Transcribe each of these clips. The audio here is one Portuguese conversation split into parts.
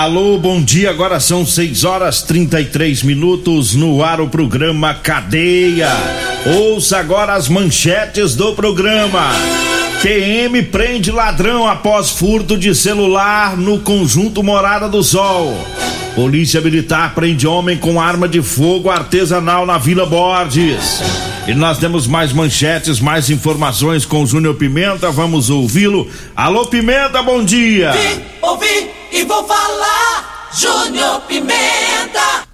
Alô, bom dia. Agora são 6 horas 33 minutos no ar o programa Cadeia. Ouça agora as manchetes do programa. PM prende ladrão após furto de celular no conjunto Morada do Sol. Polícia Militar prende homem com arma de fogo artesanal na Vila Borges. E nós temos mais manchetes, mais informações com o Júnior Pimenta. Vamos ouvi-lo. Alô, Pimenta, bom dia. Vim, ouvi e vou falar. Júnior Pimenta.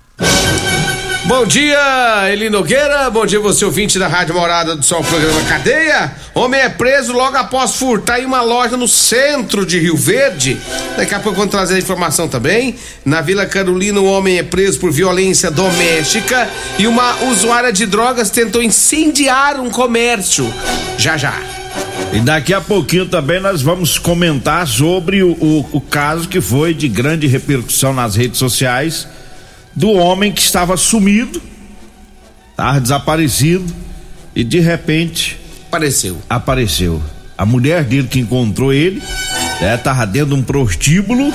Bom dia, Eli Nogueira. Bom dia, você ouvinte da Rádio Morada do Sol, programa Cadeia. Homem é preso logo após furtar em uma loja no centro de Rio Verde. Daqui a pouco vamos trazer a informação também. Na Vila Carolina, um homem é preso por violência doméstica e uma usuária de drogas tentou incendiar um comércio. Já já. E daqui a pouquinho também nós vamos comentar sobre o, o, o caso que foi de grande repercussão nas redes sociais do homem que estava sumido, estava desaparecido e de repente Apareceu. apareceu. A mulher dele que encontrou ele, né, tava dentro de um prostíbulo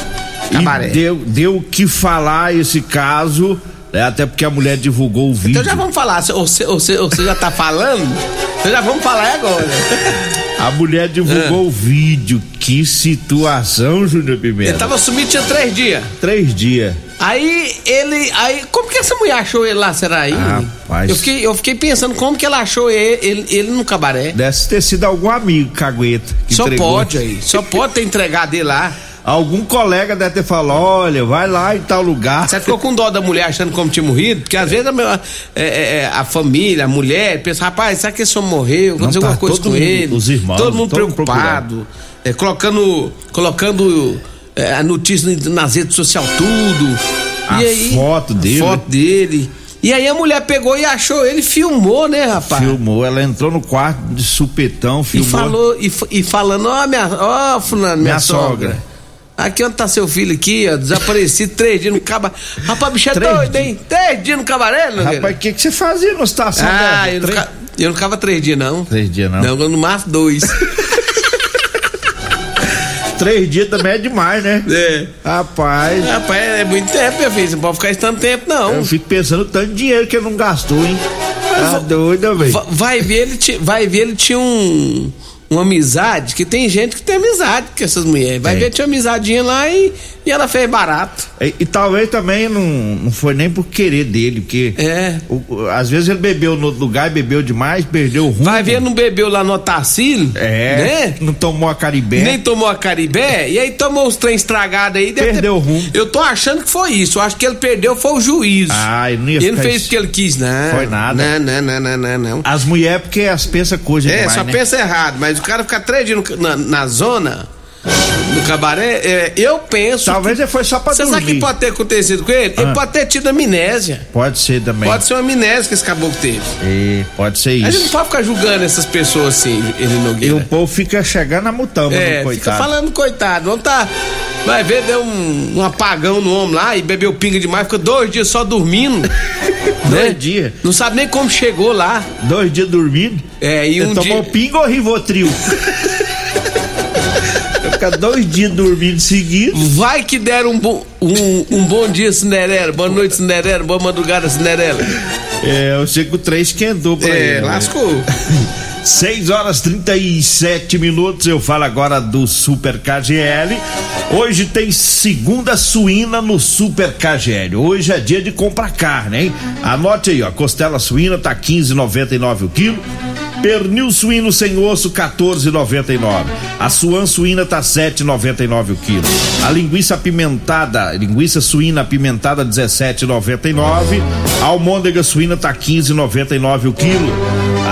Cabaré. e deu deu o que falar esse caso, né, até porque a mulher divulgou o vídeo. Então já vamos falar. Você, você, você já tá falando? Então já vamos falar agora. A mulher divulgou o vídeo. Que situação, Júnior Pimenta. Ele tava sumido tinha três dias. Três dias. Aí ele. Aí, como que essa mulher achou ele lá, será aí? Rapaz. Eu fiquei, eu fiquei pensando como que ela achou ele, ele, ele no cabaré. Deve ter sido algum amigo cagueta. Que Só entregou. pode aí. Só pode ter entregado ele lá. Algum colega deve ter falado: olha, vai lá em tal lugar. Você ficou com dó da mulher achando como tinha morrido? Porque às vezes a, é, é, é, a família, a mulher, pensa, rapaz, será que esse homem morreu? Aconteceu tá alguma coisa com mundo, ele? os irmãos, todo mundo todo mundo preocupado. é, colocando colocando é, a notícia nas redes sociais, tudo. A e aí, foto dele. Foto dele. E aí a mulher pegou e achou ele, filmou, né, rapaz? Filmou, ela entrou no quarto de supetão, E filmou. falou, e, e falando, ó, minha, ó, fulano, minha, Minha sogra. sogra. Aqui onde tá seu filho aqui, ó, desaparecido três dias no cabaré. Rapaz, bicho é Três doido, dias? hein? Três dias no cabaré, Nogueira? Rapaz, o que, que você fazia numa situação Ah, eu não, Três- fica- eu não ficava três dias, não. Três dias não. Não, no máximo dois. Três dias também é demais, né? é. Rapaz, Rapaz, é muito tempo, meu filho. Você não pode ficar esse tanto tempo, não. eu fico pensando tanto dinheiro que ele não gastou, hein? Tá doido, velho. Va- Vai ver, ele, vai ver, ele tinha um, uma amizade, que tem gente que tem amizade com essas mulheres. Vai Tem. ver, tinha amizadinha lá e, e ela fez barato. E, e talvez também não, não foi nem por querer dele, porque É. o- às vezes ele bebeu no outro lugar bebeu demais, perdeu o rumo. Vai ver, não bebeu lá no Otacílio, É, né? não tomou a caribé. Nem tomou a Caribé, e aí tomou os trem estragados aí. Perdeu o rumo. Eu tô achando que foi isso. Eu acho que ele perdeu foi o juízo. Ah, ele não ia Ele não fez isso. o que ele quis, não. Foi nada. Não, não, não, não, não, não. As mulheres, porque as pensam coisa É, demais, só né? pensa errado, mas o cara ficar três dias no- na, na zona, no cabaré, é, eu penso. Talvez ele foi só pra Você sabe o dormir. que pode ter acontecido com ele? Ele Ah. pode ter tido amnésia. Pode ser também. Pode ser uma amnésia que esse caboclo teve. É, pode ser A gente não isso. pode ficar julgando essas pessoas assim, ele E Nogueira. o povo fica chegando a mutama, É, no fica coitado. falando, coitado. Vamos tá. Vai ver, deu um, um apagão no homem lá e bebeu pinga demais, ficou dois dias só dormindo. né? Dois dias. Não sabe nem como chegou lá. Dois dias dormindo. É, e Ele um tomou dia. pinga ou rivotril? Fica dois dias dormindo seguido. Vai que deram um bom, um, um bom dia, Cinderela. Boa noite, Cinderela. Boa madrugada, Cinderela. É, eu sei que o trem esquentou pra É, ele. né? lascou. 6 horas 37 minutos. Eu falo agora do Super KGL. Hoje tem segunda suína no Super KGL. Hoje é dia de comprar carne, hein? Anote aí, ó. Costela suína tá 15,99 o quilo. Pernil suíno sem osso 14,99. A suan suína tá 7,99 o quilo. A linguiça apimentada, linguiça suína apimentada 17,99. A almôndega suína tá 15,99 o quilo.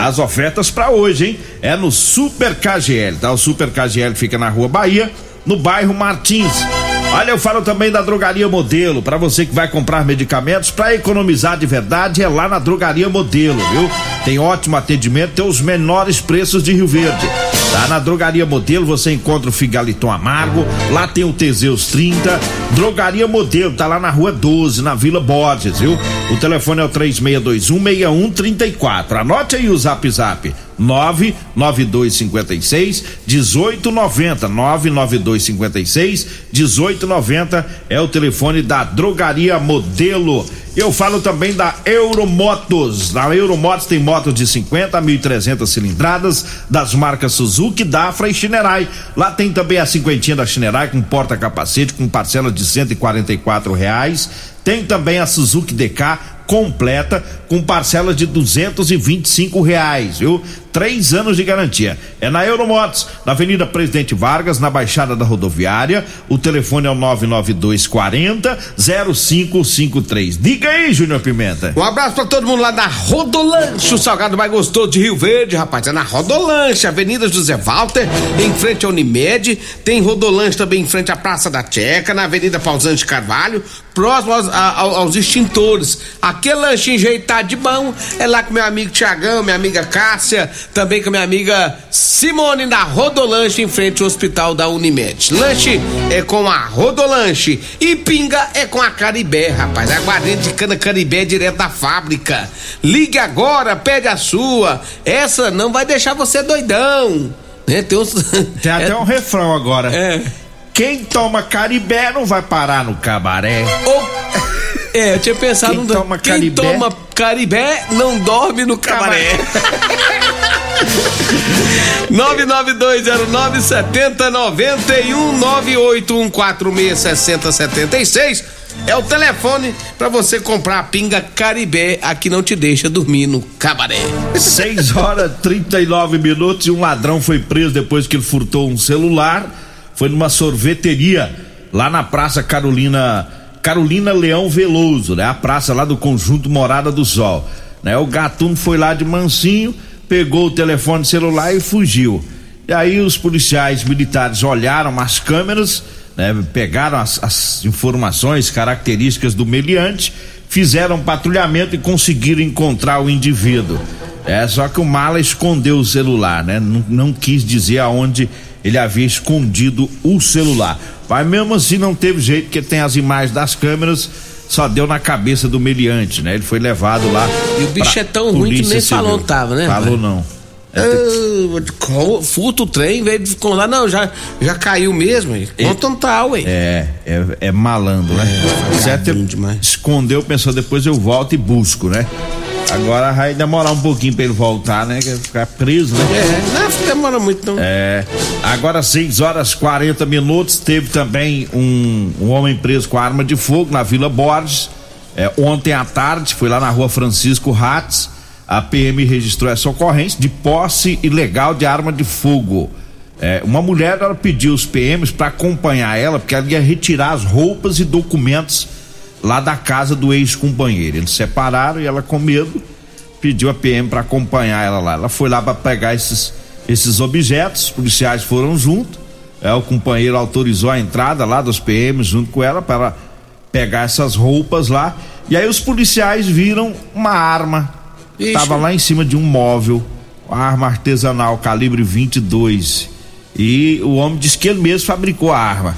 As ofertas para hoje, hein? É no Super KGL, tá? O Super KGL fica na Rua Bahia, no bairro Martins. Olha, eu falo também da Drogaria Modelo, para você que vai comprar medicamentos para economizar de verdade, é lá na Drogaria Modelo, viu? Tem ótimo atendimento, tem os menores preços de Rio Verde. Tá na Drogaria Modelo você encontra o Figaliton Amargo, lá tem o Teseus 30. Drogaria Modelo tá lá na Rua 12, na Vila Borges, viu? O telefone é o 3621 6134. Anote aí o Zap Zap. 99256 1890 99256 1890 é o telefone da Drogaria Modelo. Eu falo também da Euromotos. Na Euromotos tem motos de 50 a 1.300 cilindradas das marcas Suzuki, Dafra e Shinerai. Lá tem também a cinquentinha da Shinerai com porta-capacete com parcela de 144 reais. Tem também a Suzuki DK completa com parcela de duzentos e vinte e cinco reais, viu? Três anos de garantia. É na Euromotos, na Avenida Presidente Vargas, na Baixada da Rodoviária. O telefone é o nove nove dois quarenta zero cinco cinco três. Diga aí, Júnior Pimenta. Um abraço pra todo mundo lá da Rodolanche, o salgado mais gostoso de Rio Verde, rapaz. É na Rodolanche, Avenida José Walter, em frente à Unimed. Tem Rodolanche também em frente à Praça da Checa, na Avenida Pausante Carvalho, próximo aos, a, aos extintores. Aquele lanchinho enjeitado de bom é lá com meu amigo Tiagão, minha amiga Cássia, também com minha amiga Simone da Rodolanche em frente ao hospital da Unimed. Lanche é com a Rodolanche e pinga é com a Caribé, rapaz. Aguardente de cana Caribé direto da fábrica. Ligue agora, pede a sua. Essa não vai deixar você doidão. Né? Tem, uns... Tem até é... um refrão agora. É. Quem toma Caribé não vai parar no cabaré. Oh. É, eu tinha pensado quem no. Toma quem caribé? toma caribé não dorme no cabaré. 992097091 é o telefone para você comprar a pinga Caribé, aqui não te deixa dormir no cabaré. 6 horas 39 minutos e um ladrão foi preso depois que ele furtou um celular. Foi numa sorveteria lá na Praça Carolina Carolina Leão Veloso, né? A praça lá do conjunto Morada do Sol. Né? O gatuno foi lá de mansinho, pegou o telefone celular e fugiu. E aí os policiais militares olharam as câmeras, né? pegaram as, as informações, características do meliante, fizeram patrulhamento e conseguiram encontrar o indivíduo. É, só que o mala escondeu o celular, né? Não, não quis dizer aonde ele havia escondido o celular. Mas mesmo assim não teve jeito, porque tem as imagens das câmeras, só deu na cabeça do meliante, né? Ele foi levado lá. E o bicho é tão ruim que nem falou que tava, né? Falou não. É, furto o trem, veio de lá, não, já, já caiu mesmo. Conta um tal, ué. É, é, é malandro, né? É, certo, escondeu, pensou, depois eu volto e busco, né? Agora vai demorar um pouquinho pra ele voltar, né? Que ficar preso, né? É, não demora muito não. É. Agora 6 horas 40 minutos, teve também um, um homem preso com arma de fogo na Vila Borges. É, ontem à tarde, foi lá na rua Francisco Ratz. A PM registrou essa ocorrência de posse ilegal de arma de fogo. É, uma mulher ela pediu os PMs para acompanhar ela, porque ela ia retirar as roupas e documentos lá da casa do ex-companheiro. Eles separaram e ela, com medo, pediu a PM para acompanhar ela lá. Ela foi lá para pegar esses, esses objetos, os policiais foram junto. É, o companheiro autorizou a entrada lá dos PMs junto com ela para pegar essas roupas lá. E aí os policiais viram uma arma. Ixi. Tava lá em cima de um móvel, uma arma artesanal calibre 22. E o homem disse que ele mesmo fabricou a arma.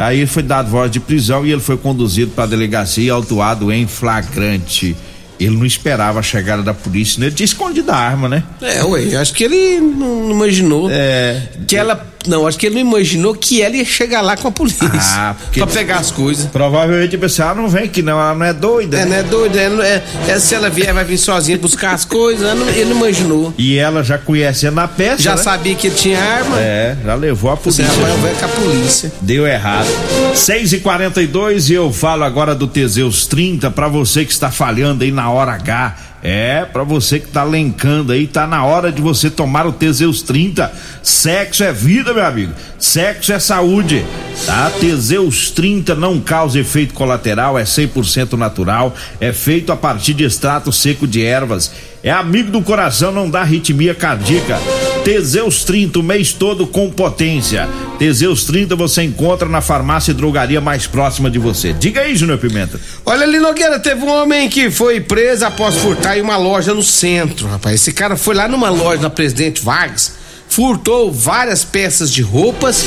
Aí foi dado voz de prisão e ele foi conduzido para a delegacia e autuado em flagrante. Ele não esperava a chegada da polícia, né? Ele tinha escondido a arma, né? É, ué, acho que ele não, não imaginou é, que ela Não, acho que ele não imaginou que ela ia chegar lá com a polícia. Ah, porque- Pra pegar as coisas. Provavelmente pensou, ela não vem aqui não, ela não é doida. É, né? não é doido, é, não é, é, se ela vier, vai vir sozinha buscar as coisas. não- Ele não imaginou. E ela já conhecendo a peça, Já né? sabia que ele tinha arma. É, já levou a Você polícia. vai, vai com a polícia. Deu errado. 6 e 42 e eu falo agora do Teseus 30 pra você que está falhando aí na hora H. É, pra você que tá lencando aí, tá na hora de você tomar o Teseus 30. Sexo é vida, meu amigo. Sexo é saúde. Tá? Teseus 30 não causa efeito colateral, é 100% natural, é feito a partir de extrato seco de ervas. É amigo do coração, não dá arritmia cardíaca. Teseus 30 o mês todo com potência. Teseus 30 você encontra na farmácia e drogaria mais próxima de você. Diga aí, Júnior Pimenta. Olha ali, Nogueira, teve um homem que foi preso após furtar em uma loja no centro, rapaz. Esse cara foi lá numa loja na Presidente Vargas, furtou várias peças de roupas,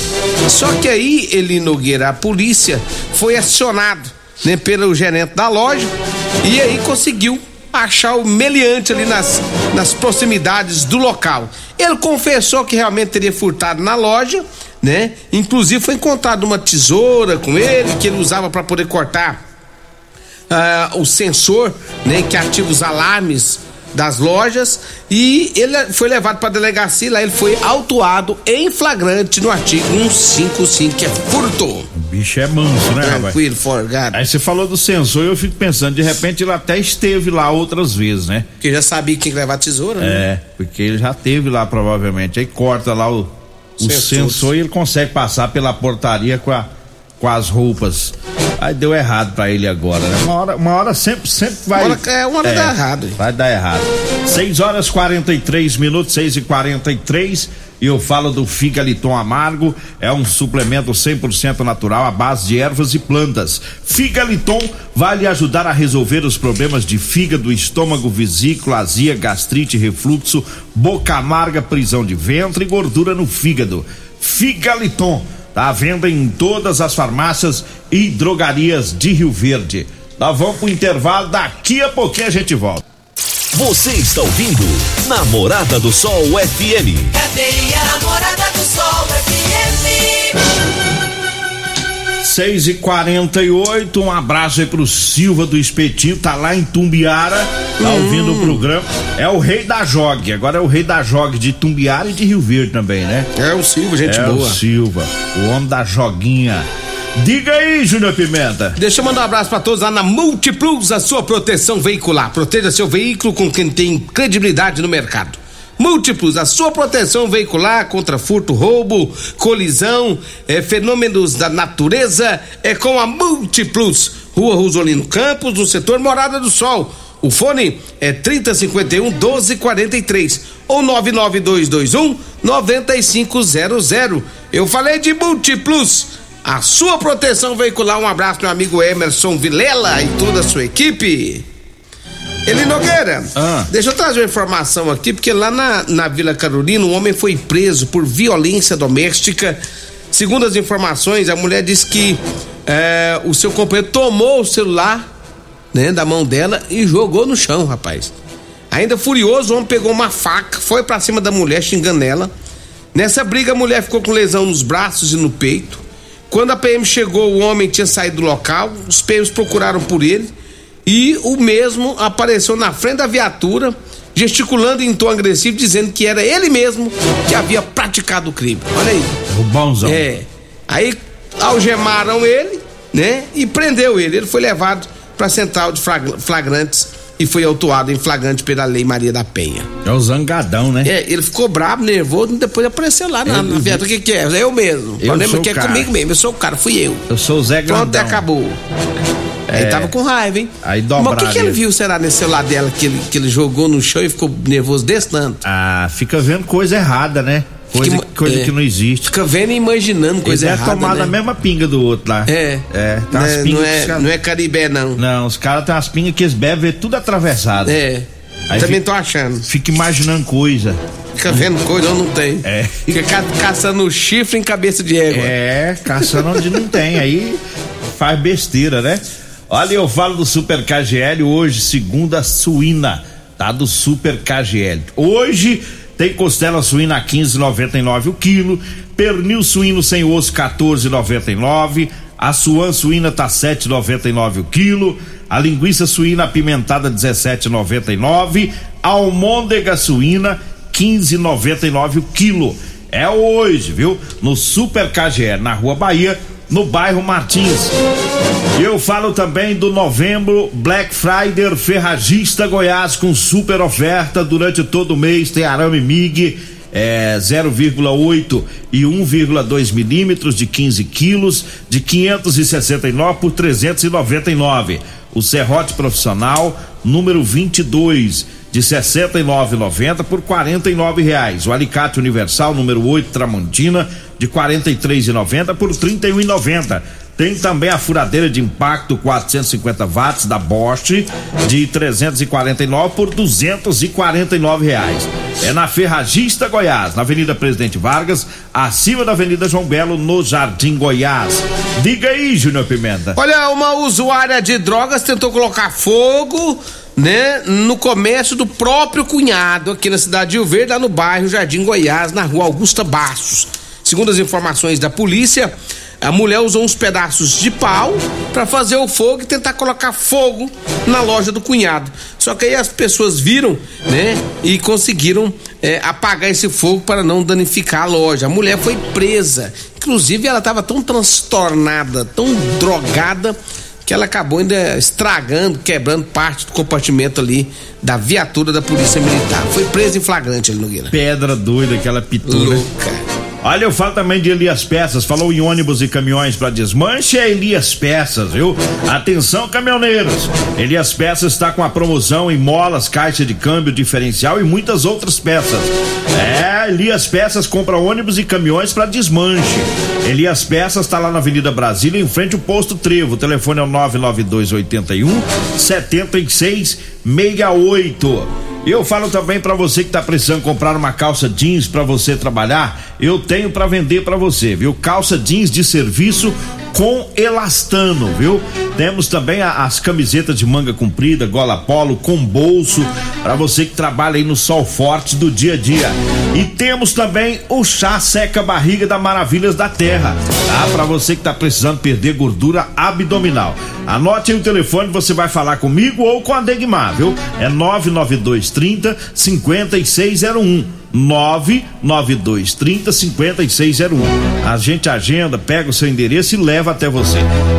só que aí, ele Nogueira, a polícia foi acionado, né, pelo gerente da loja e aí conseguiu achar o meliante ali nas, nas proximidades do local. Ele confessou que realmente teria furtado na loja, né? Inclusive foi encontrado uma tesoura com ele que ele usava para poder cortar ah, o sensor, né, que ativa os alarmes das lojas e ele foi levado para delegacia, lá ele foi autuado em flagrante no artigo 155 que é furto. O bicho é manso, né, rapaz? Tranquilo, forgado. Aí você falou do sensor e eu fico pensando, de repente ele até esteve lá outras vezes, né? Porque já sabia que tinha que levar a tesoura, né? É, porque ele já teve lá provavelmente. Aí corta lá o, o sensor e ele consegue passar pela portaria com, a, com as roupas. Aí deu errado pra ele agora, né? Uma hora, uma hora sempre, sempre vai. Uma hora- é, uma hora dá errado. Vai dar errado. 6 horas 43 minutos, 6 e 43 e eu falo do Figaliton Amargo, é um suplemento 100% natural à base de ervas e plantas. Figaliton vai lhe ajudar a resolver os problemas de fígado, estômago, vesícula, azia, gastrite, refluxo, boca amarga, prisão de ventre e gordura no fígado. Figaliton tá à venda em todas as farmácias e drogarias de Rio Verde. Nós vamos pro intervalo, daqui a pouquinho a gente volta. Você está ouvindo Namorada do Sol FM. Cadeia Namorada do Sol FM. 6 e 48 um abraço aí pro Silva do Espetinho, tá lá em Tumbiara, tá ouvindo o programa. É o rei da Jog, agora é o rei da Jog de Tumbiara e de Rio Verde também, né? É o Silvio, gente é boa. o Silva, o homem da joguinha. Diga aí, Júnior Pimenta. Deixa eu mandar um abraço pra todos lá na Multiplus, a sua proteção veicular. Proteja seu veículo com quem tem credibilidade no mercado. Múltiplos, a sua proteção veicular contra furto, roubo, colisão, eh, fenômenos da natureza é com a Múltiplos. Rua Rosolino Campos, no setor Morada do Sol. O fone é 3051 1243 ou 99221 9500. Eu falei de Múltiplos. A sua proteção veicular. Um abraço, meu amigo Emerson Vilela e toda a sua equipe. Eli Nogueira, Ah. deixa eu trazer uma informação aqui, porque lá na, na Vila Carolina, um homem foi preso por violência doméstica. Segundo as informações, a mulher disse que eh, o seu companheiro tomou o celular né, da mão dela e jogou no chão, rapaz. Ainda furioso, o homem pegou uma faca, foi pra cima da mulher, xingando ela. Nessa briga, a mulher ficou com lesão nos braços e no peito. Quando a PM chegou, o homem tinha saído do local. Os PMs procuraram por ele e o mesmo apareceu na frente da viatura, gesticulando em tom agressivo, dizendo que era ele mesmo que havia praticado o crime. Olha aí. O bonzão. É. Aí algemaram ele, né? E prendeu ele. Ele foi levado pra central de flag- flagrantes e foi autuado em flagrante pela Lei Maria da Penha. É o zangadão, né? É, ele ficou bravo, nervoso, depois apareceu lá na, na viatura. O que, que é? Eu mesmo. O Eu problema sou é que é cara. comigo mesmo. Eu sou o cara, fui eu. Eu sou o Zé Pronto, Grandão. acabou. Aí tava com raiva, hein? Aí Mas o que, dobraram que ele ele. viu, será, nesse celular dela que ele, que ele jogou no chão e ficou nervoso desse tanto? Ah, fica vendo coisa errada, né? Coisa, Que- coisa é. que não existe. Fica vendo e imaginando coisa Ele deve errada. tomar né? na mesma pinga do outro lá. É. É, tem não, umas é, não, é, os caras- não é caribé, não. Não, os caras têm umas pingas que eles bebem tudo atravessado. É. Aí Também fica- tô achando. Fica imaginando coisa. Fica vendo coisa ou não tem. É. Fica ca- caçando chifre em cabeça de égua. É, caçando onde não tem. Aí faz besteira, né? Olha, eu falo do Super KGL hoje, segunda suína, tá? Do Super KGL. Hoje tem costela suína a 15,99 o quilo, pernil suíno sem osso 14,99, a suan suína tá 7,99 o quilo, a linguiça suína apimentada 17,99, a almôndega suína 15,99 o quilo. É hoje, viu? No Super KGE, na Rua Bahia, no bairro Martins. E eu falo também do novembro Black Friday Ferragista Goiás com super oferta durante todo o mês. Tem arame MIG é, 0,8 e 1,2 milímetros de 15 quilos de 569 por 399. O serrote profissional número 22 de 69,90 por 49 reais. O alicate universal número 8 Tramontina de 43,90 por 31,90. Tem também a furadeira de impacto 450 watts da Bosch de 349 por 249 reais. É na Ferragista Goiás, na Avenida Presidente Vargas, acima da Avenida João Belo, no Jardim Goiás. Diga aí, Júnior Pimenta. Olha, uma usuária de drogas tentou colocar fogo né, no comércio do próprio cunhado aqui na cidade de Rio Verde, lá no bairro Jardim Goiás, na rua Augusta Bastos. Segundo as informações da polícia, a mulher usou uns pedaços de pau para fazer o fogo e tentar colocar fogo na loja do cunhado. Só que aí as pessoas viram, né, e conseguiram é, apagar esse fogo para não danificar a loja. A mulher foi presa. Inclusive, ela estava tão transtornada, tão drogada que ela acabou ainda estragando, quebrando parte do compartimento ali da viatura da Polícia Militar. Foi presa em flagrante ali, Nogueira. Pedra doida, aquela pitura. Louca. Olha, eu falo também de Elias Peças. Falou em ônibus e caminhões para desmanche, é Elias Peças, viu? Atenção, caminhoneiros. Elias Peças está com a promoção em molas, caixa de câmbio diferencial e muitas outras peças. É, Elias Peças compra ônibus e caminhões para desmanche. Elias Peças está lá na Avenida Brasília, em frente ao posto Trevo. O telefone é o 99281 7668. E eu falo também para você que tá precisando comprar uma calça jeans para você trabalhar, eu tenho para vender para você, viu? Calça jeans de serviço com elastano, viu? Temos também a, as camisetas de manga comprida, gola polo com bolso para você que trabalha aí no sol forte do dia a dia. E temos também o chá seca barriga da Maravilhas da Terra, tá? Para você que tá precisando perder gordura abdominal. Anote aí o telefone, você vai falar comigo ou com a Degmar, viu? É 99230 5601. 99230 5601. A gente agenda, pega o seu endereço e leva até você.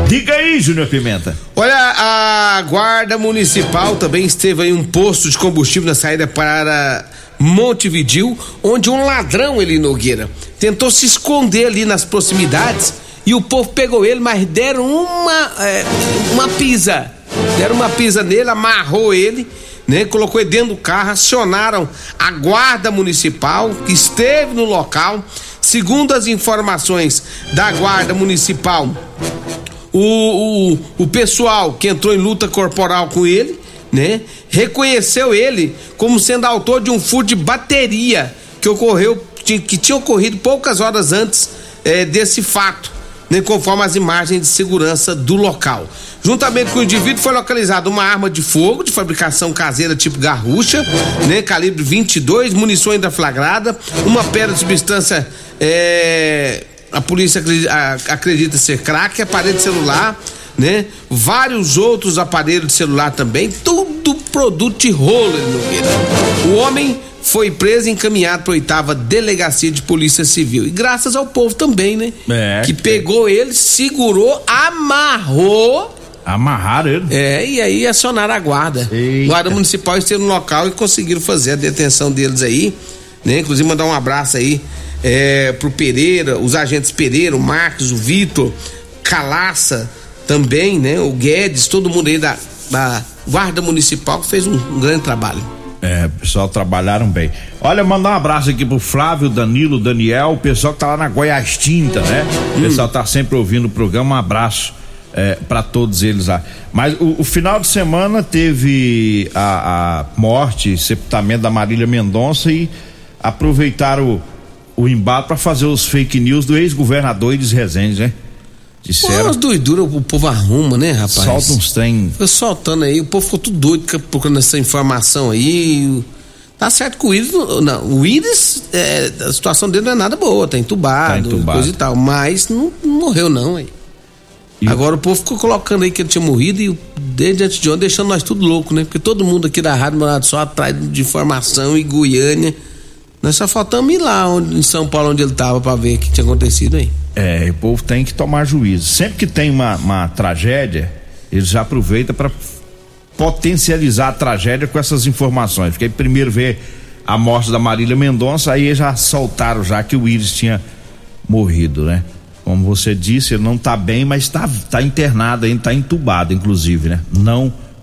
Diga aí, Júnior Pimenta. Olha, a Guarda Municipal também esteve aí um posto de combustível na saída para Montevidil, onde um ladrão, ele Nogueira, tentou se esconder ali nas proximidades e o povo pegou ele, mas deram uma, é, uma pisa. Deram uma pisa nele, amarrou ele né? Colocou ele dentro do carro, acionaram a guarda municipal que esteve no local. Segundo as informações da guarda municipal, o, o, o pessoal que entrou em luta corporal com ele, né? Reconheceu ele como sendo autor de um furto de bateria que ocorreu, que tinha ocorrido poucas horas antes eh, desse fato, né? Conforme as imagens de segurança do local. Juntamente com o indivíduo foi localizada uma arma de fogo de fabricação caseira tipo garrucha, né, calibre 22, munição ainda flagrada, uma pedra de substância é, a polícia acredita, ser crack, aparelho celular, né? Vários outros aparelhos de celular também, tudo produto de rolo, O homem foi preso e encaminhado para oitava delegacia de polícia civil. E graças ao povo também, né? É, que pegou ele, segurou, amarrou Amarraram ele? É, e aí acionaram a guarda. Eita. Guarda municipal esteve no local e conseguiram fazer a detenção deles aí, né? Inclusive mandar um abraço aí é, pro Pereira, os agentes Pereira, o Marcos, o Vitor, Calaça também, né? O Guedes, todo mundo aí da, da Guarda Municipal que fez um, um grande trabalho. É, pessoal trabalharam bem. Olha, mandar um abraço aqui pro Flávio, Danilo, Daniel, o pessoal que tá lá na Goiás Tinta, né? O pessoal tá sempre ouvindo o programa, um abraço é, para todos eles lá. Mas o, o, final de semana teve a, a morte, sepultamento da Marília Mendonça e aproveitaram o, o embate para fazer os fake news do ex-governador Elis Rezende, né? Disseram. Pô, doidura o povo arruma, né, rapaz? Solta uns trem. Foi soltando aí, o povo ficou tudo doido procurando essa informação aí. Tá certo que o Íris, não, o Íris, é, a situação dele não é nada boa, tá entubado, tá entubado. coisa e tal, mas não, não morreu não, aí. E... Agora o povo ficou colocando aí que ele tinha morrido e desde antes de ontem deixando nós tudo louco, né? Porque todo mundo aqui da Rádio Morado só atrás de informação e Goiânia. Nós só faltamos ir lá onde, em São Paulo onde ele tava para ver o que tinha acontecido aí. É, o povo tem que tomar juízo. Sempre que tem uma, uma tragédia, eles já aproveitam para potencializar a tragédia com essas informações. Porque primeiro vê a morte da Marília Mendonça, aí já soltaram já que o Iris tinha morrido, né? Como você disse, ele não está bem, mas está tá internado ainda, está entubado, inclusive, né? Não